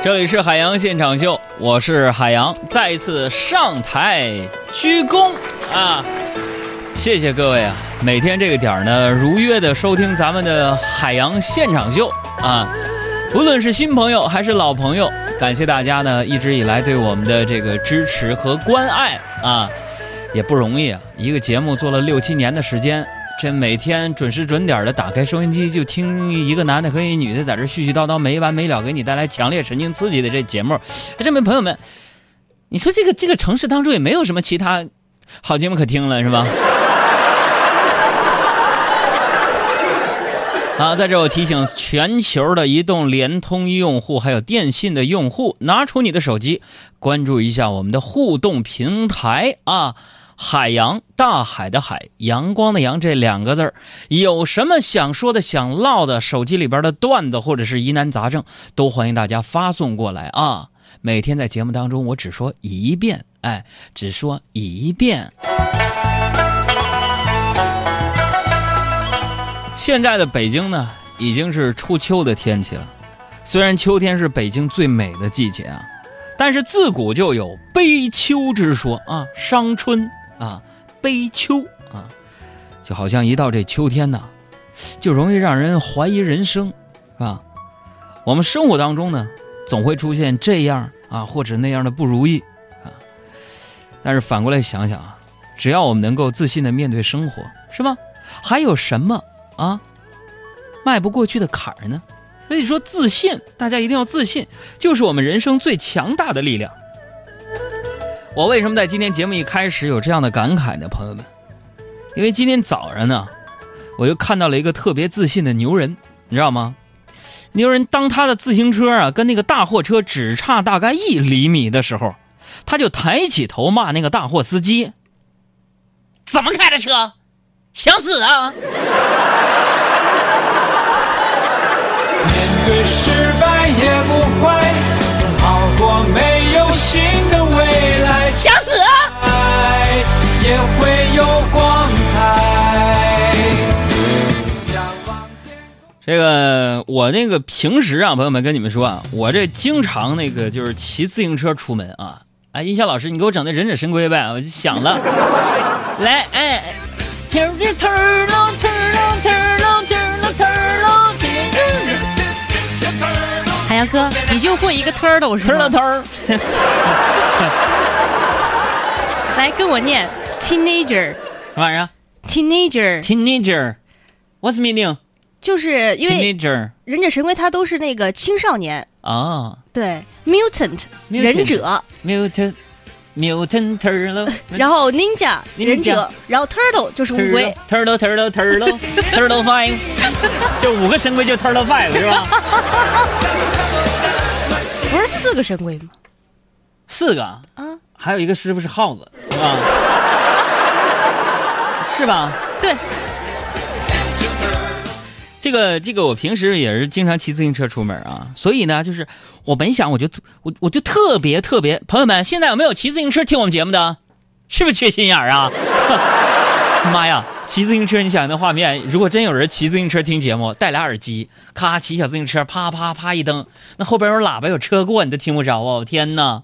这里是海洋现场秀，我是海洋，再一次上台鞠躬啊！谢谢各位啊，每天这个点儿呢，如约的收听咱们的海洋现场秀啊！无论是新朋友还是老朋友，感谢大家呢一直以来对我们的这个支持和关爱啊，也不容易啊！一个节目做了六七年的时间。这每天准时准点的打开收音机，就听一个男的和一女的在这絮絮叨叨没完没了，给你带来强烈神经刺激的这节目。这位朋友们，你说这个这个城市当中也没有什么其他好节目可听了，是吧？好，在这我提醒全球的移动、联通用户，还有电信的用户，拿出你的手机，关注一下我们的互动平台啊。海洋，大海的海，阳光的阳，这两个字儿，有什么想说的、想唠的，手机里边的段子或者是疑难杂症，都欢迎大家发送过来啊！每天在节目当中，我只说一遍，哎，只说一遍。现在的北京呢，已经是初秋的天气了。虽然秋天是北京最美的季节啊，但是自古就有悲秋之说啊，伤春。啊，悲秋啊，就好像一到这秋天呢，就容易让人怀疑人生，是吧？我们生活当中呢，总会出现这样啊或者那样的不如意啊。但是反过来想想啊，只要我们能够自信的面对生活，是吧？还有什么啊迈不过去的坎儿呢？所以说，自信，大家一定要自信，就是我们人生最强大的力量。我为什么在今天节目一开始有这样的感慨呢，朋友们？因为今天早上呢，我又看到了一个特别自信的牛人，你知道吗？牛人当他的自行车啊跟那个大货车只差大概一厘米的时候，他就抬起头骂那个大货司机：“怎么开的车？想死啊！” 这个我那个平时啊，朋友们跟你们说啊，我这经常那个就是骑自行车出门啊。哎，音响老师，你给我整的忍者神龟呗，我就想了。来，哎，turn turn turn turn turn turn。海洋哥，你就会一个 turtle 是吗？turtle。来跟我念，teenager，什么玩意儿？teenager，teenager，what's meaning？就是因为忍者神龟它都是那个青少年啊。对，mutant，忍者，mutant，mutant turtle，然后 ninja，忍者，然后 turtle 就是乌龟，turtle，turtle，turtle，turtle five，就五个神龟就 turtle five 是吧？不是四个神龟吗？四个啊。还有一个师傅是耗子，是吧？是吧？对。这个这个，我平时也是经常骑自行车出门啊，所以呢，就是我本想，我就我我就特别特别，朋友们，现在有没有骑自行车听我们节目的？是不是缺心眼儿啊？妈呀，骑自行车，你想那画面，如果真有人骑自行车听节目，戴俩耳机，咔骑小自行车，啪啪啪一蹬，那后边有喇叭有车过，你都听不着啊！天哪！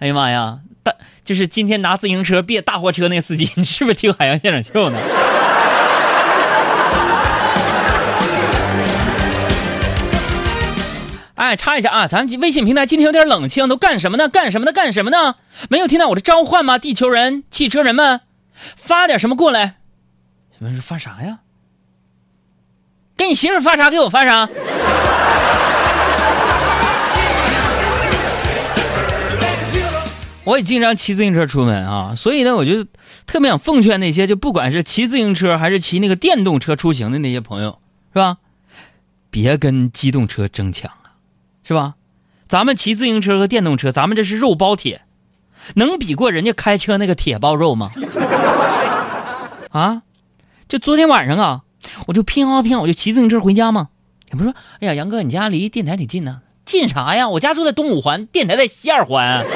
哎呀妈呀！大就是今天拿自行车别大货车那司机，你是不是听海洋现场秀呢？哎，插一下啊，咱们微信平台今天有点冷清，都干什么呢？干什么呢？干什么呢？没有听到我的召唤吗？地球人、汽车人们，发点什么过来？你们是发啥呀？给你媳妇发啥？给我发啥？我也经常骑自行车出门啊，所以呢，我就特别想奉劝那些就不管是骑自行车还是骑那个电动车出行的那些朋友，是吧？别跟机动车争抢，是吧？咱们骑自行车和电动车，咱们这是肉包铁，能比过人家开车那个铁包肉吗？啊？就昨天晚上啊，我就拼啊拼，我就骑自行车回家嘛。你不说，哎呀，杨哥，你家离电台挺近呢？近啥呀？我家住在东五环，电台在西二环。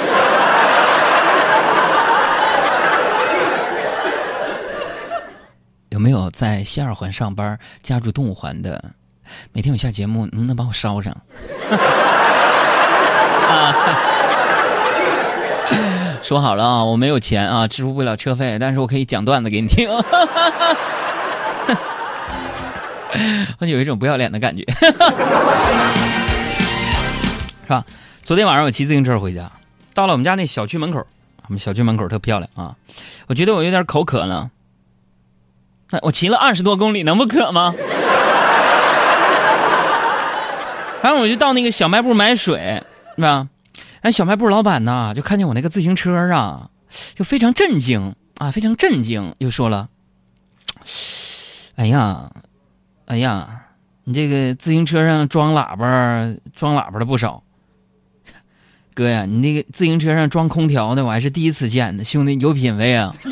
有没有在西二环上班、家住东五环的？每天我下节目，能不能把我捎上？说好了啊，我没有钱啊，支付不了车费，但是我可以讲段子给你听。我有一种不要脸的感觉，是吧？昨天晚上我骑自行车回家，到了我们家那小区门口，我们小区门口特漂亮啊，我觉得我有点口渴了。那我骑了二十多公里，能不渴吗？然后我就到那个小卖部买水，是吧？哎，小卖部老板呢，就看见我那个自行车啊，就非常震惊啊，非常震惊，又说了：“哎呀，哎呀，你这个自行车上装喇叭，装喇叭的不少。哥呀，你那个自行车上装空调的，我还是第一次见呢，兄弟有品位啊！”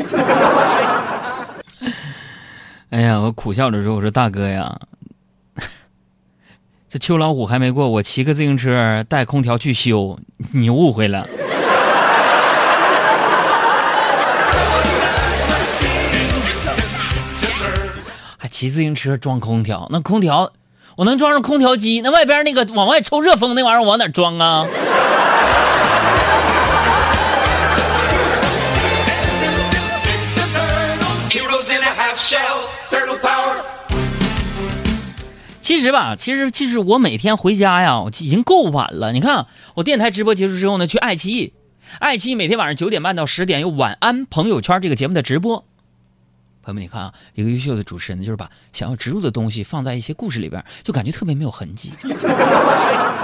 哎呀，我苦笑着说：“我说大哥呀。”这秋老虎还没过，我骑个自行车带空调去修，你误会了。还骑自行车装空调？那空调我能装上空调机？那外边那个往外抽热风那玩意儿往哪装啊？其实吧，其实其实我每天回家呀，我已经够晚了。你看，我电台直播结束之后呢，去爱奇艺，爱奇艺每天晚上九点半到十点有晚安朋友圈这个节目的直播。朋友们，你看啊，一个优秀的主持人就是把想要植入的东西放在一些故事里边，就感觉特别没有痕迹，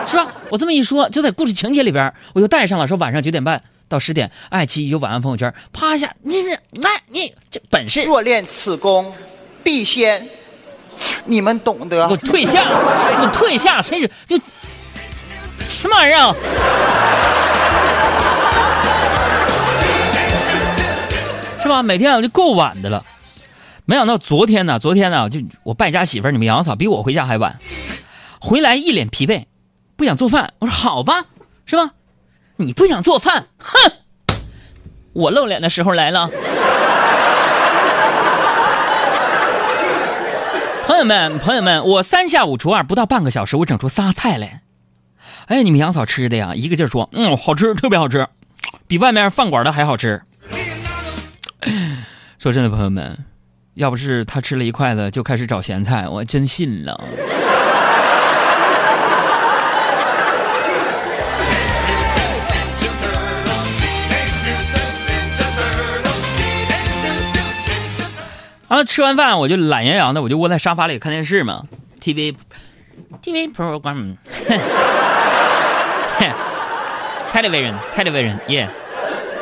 是吧？我这么一说，就在故事情节里边，我就带上了。说晚上九点半到十点，爱奇艺有晚安朋友圈，啪一下，你你那你这本事，若练此功，必先。你们懂得。我退下！我退下！谁是就什么玩意儿？是吧？每天我就够晚的了。没想到昨天呢，昨天呢，就我败家媳妇儿，你们杨嫂比我回家还晚，回来一脸疲惫，不想做饭。我说好吧，是吧？你不想做饭，哼！我露脸的时候来了。朋友们，朋友们，我三下五除二，不到半个小时，我整出仨菜来。哎，你们杨嫂吃的呀，一个劲儿说，嗯，好吃，特别好吃，比外面饭馆的还好吃。说真的，朋友们，要不是他吃了一筷子就开始找咸菜，我真信了。啊！吃完饭我就懒洋洋的，我就窝在沙发里看电视嘛。TV，TV program，television，television，yeah。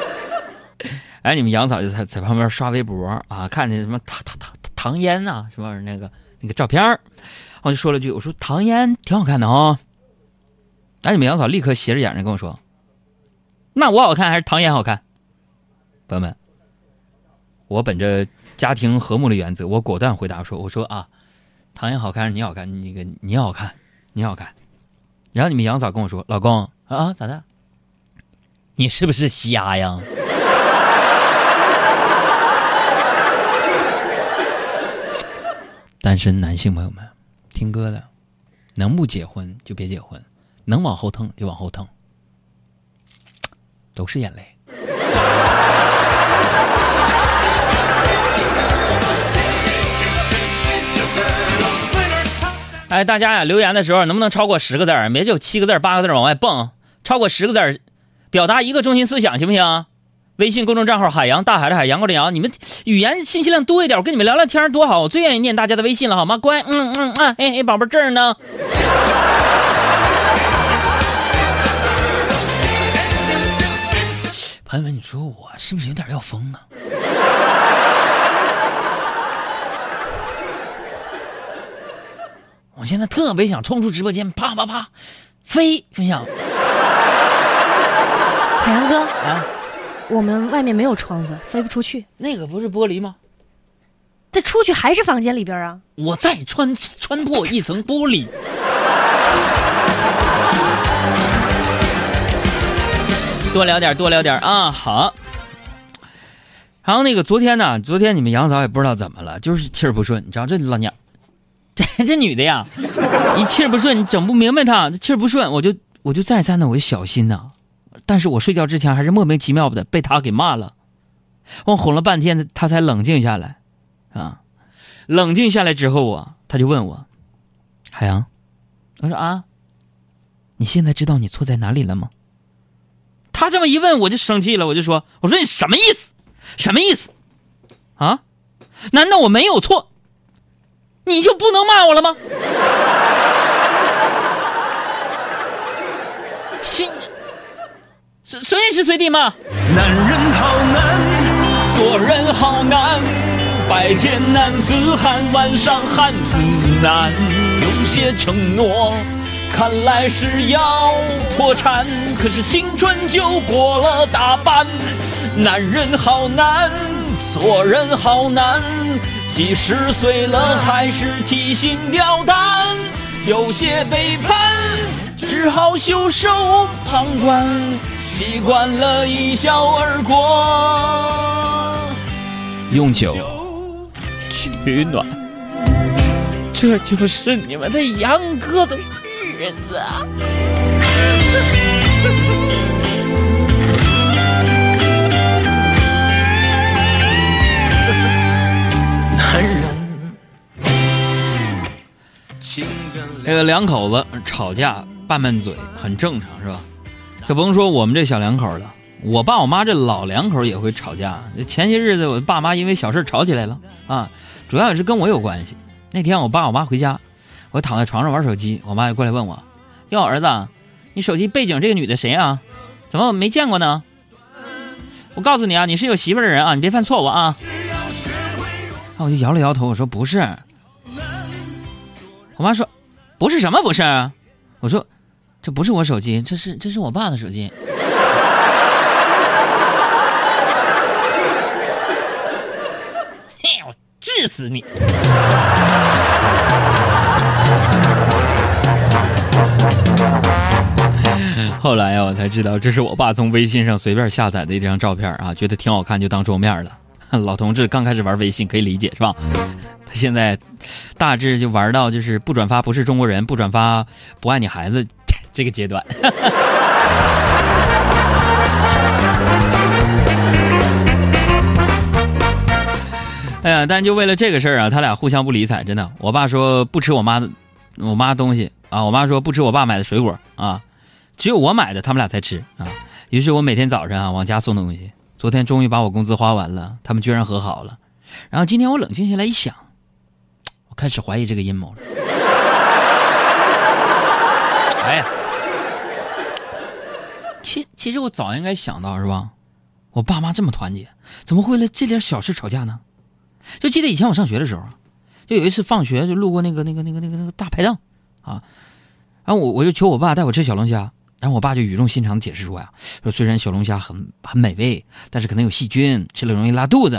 哎，你们杨嫂就在在旁边刷微博啊，看见什么唐唐唐唐嫣呐，什么那个那个照片我就说了句，我说唐嫣挺好看的啊。哎，你们杨嫂立刻斜着眼睛跟我说：“那我好看还是唐嫣好看？”朋友们，我本着。家庭和睦的原则，我果断回答说：“我说啊，唐嫣好看，你好看，那个你好看，你好看。”然后你们杨嫂跟我说：“老公啊，咋的？你是不是瞎呀？” 单身男性朋友们，听歌的，能不结婚就别结婚，能往后腾就往后腾，都是眼泪。哎，大家呀，留言的时候能不能超过十个字儿？别就七个字、八个字往外蹦，超过十个字儿，表达一个中心思想，行不行？微信公众账号“海洋大海的海洋”过的洋，你们语言信息量多一点，我跟你们聊聊天多好，我最愿意念大家的微信了，好吗？乖，嗯嗯啊，嘿嘿，宝贝这儿呢。朋友们，你说我是不是有点要疯啊？现在特别想冲出直播间，啪啪啪，飞，分享。海洋哥啊，我们外面没有窗子，飞不出去。那个不是玻璃吗？这出去还是房间里边啊？我再穿穿破一层玻璃。多聊点，多聊点啊！好。然后那个昨天呢，昨天你们杨嫂也不知道怎么了，就是气儿不顺，你知道这老娘。这 这女的呀，一气儿不顺，你整不明白她，这气儿不顺，我就我就再三的我就小心呐，但是我睡觉之前还是莫名其妙的被他给骂了。我哄了半天，他才冷静下来，啊，冷静下来之后啊，他就问我：“海洋，我说啊，你现在知道你错在哪里了吗？”他这么一问，我就生气了，我就说：“我说你什么意思？什么意思？啊？难道我没有错，你就不能骂我了吗？”心，随随时随地骂。男人好难，做人好难，白天男子汉，晚上汉子难。有些承诺看来是要破产，可是青春就过了大半。男人好难，做人好难，几十岁了还是提心吊胆。有些背叛，只好袖手旁观，习惯了一笑而过。用酒取暖，这就是你们的杨哥的日子这个两口子吵架拌拌嘴很正常，是吧？就甭说我们这小两口了，我爸我妈这老两口也会吵架。前些日子我爸妈因为小事吵起来了啊，主要也是跟我有关系。那天我爸我妈回家，我躺在床上玩手机，我妈就过来问我：“哟，儿子，你手机背景这个女的谁啊？怎么我没见过呢？”我告诉你啊，你是有媳妇的人啊，你别犯错误啊。然后我就摇了摇头，我说不是。我妈说：“不是什么不是？”我说：“这不是我手机，这是这是我爸的手机。”嘿，我治死你！后来呀，我才知道这是我爸从微信上随便下载的一张照片啊，觉得挺好看就当桌面了。老同志刚开始玩微信可以理解是吧？他现在大致就玩到就是不转发不是中国人，不转发不爱你孩子 这个阶段。哎呀，但就为了这个事儿啊，他俩互相不理睬，真的。我爸说不吃我妈的我妈东西啊，我妈说不吃我爸买的水果啊，只有我买的他们俩才吃啊。于是我每天早上啊往家送东西。昨天终于把我工资花完了，他们居然和好了。然后今天我冷静下来一想，我开始怀疑这个阴谋了。哎呀，其其实我早应该想到是吧？我爸妈这么团结，怎么会为了这点小事吵架呢？就记得以前我上学的时候，就有一次放学就路过那个那个那个那个那个大排档，啊，然后我我就求我爸带我吃小龙虾。然后我爸就语重心长的解释说呀，说虽然小龙虾很很美味，但是可能有细菌，吃了容易拉肚子。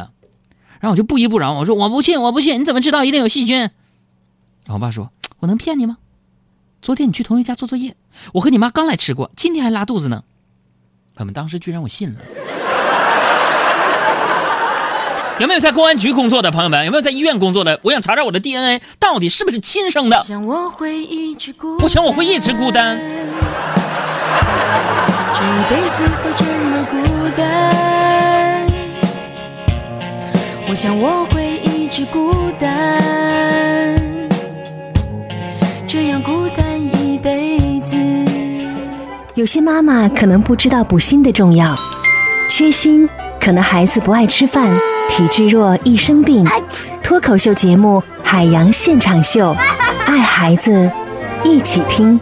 然后我就不依不饶，我说我不信，我不信，你怎么知道一定有细菌？然后我爸说，我能骗你吗？昨天你去同学家做作业，我和你妈刚来吃过，今天还拉肚子呢。他们当时居然我信了。有没有在公安局工作的朋友们？有没有在医院工作的？我想查查我的 DNA 到底是不是亲生的。我想我会一直孤单。这一辈子都这么孤单，我想我会一直孤单，这样孤单一辈子。有些妈妈可能不知道补锌的重要，缺锌可能孩子不爱吃饭，体质弱易生病。脱口秀节目《海洋现场秀》，爱孩子，一起听。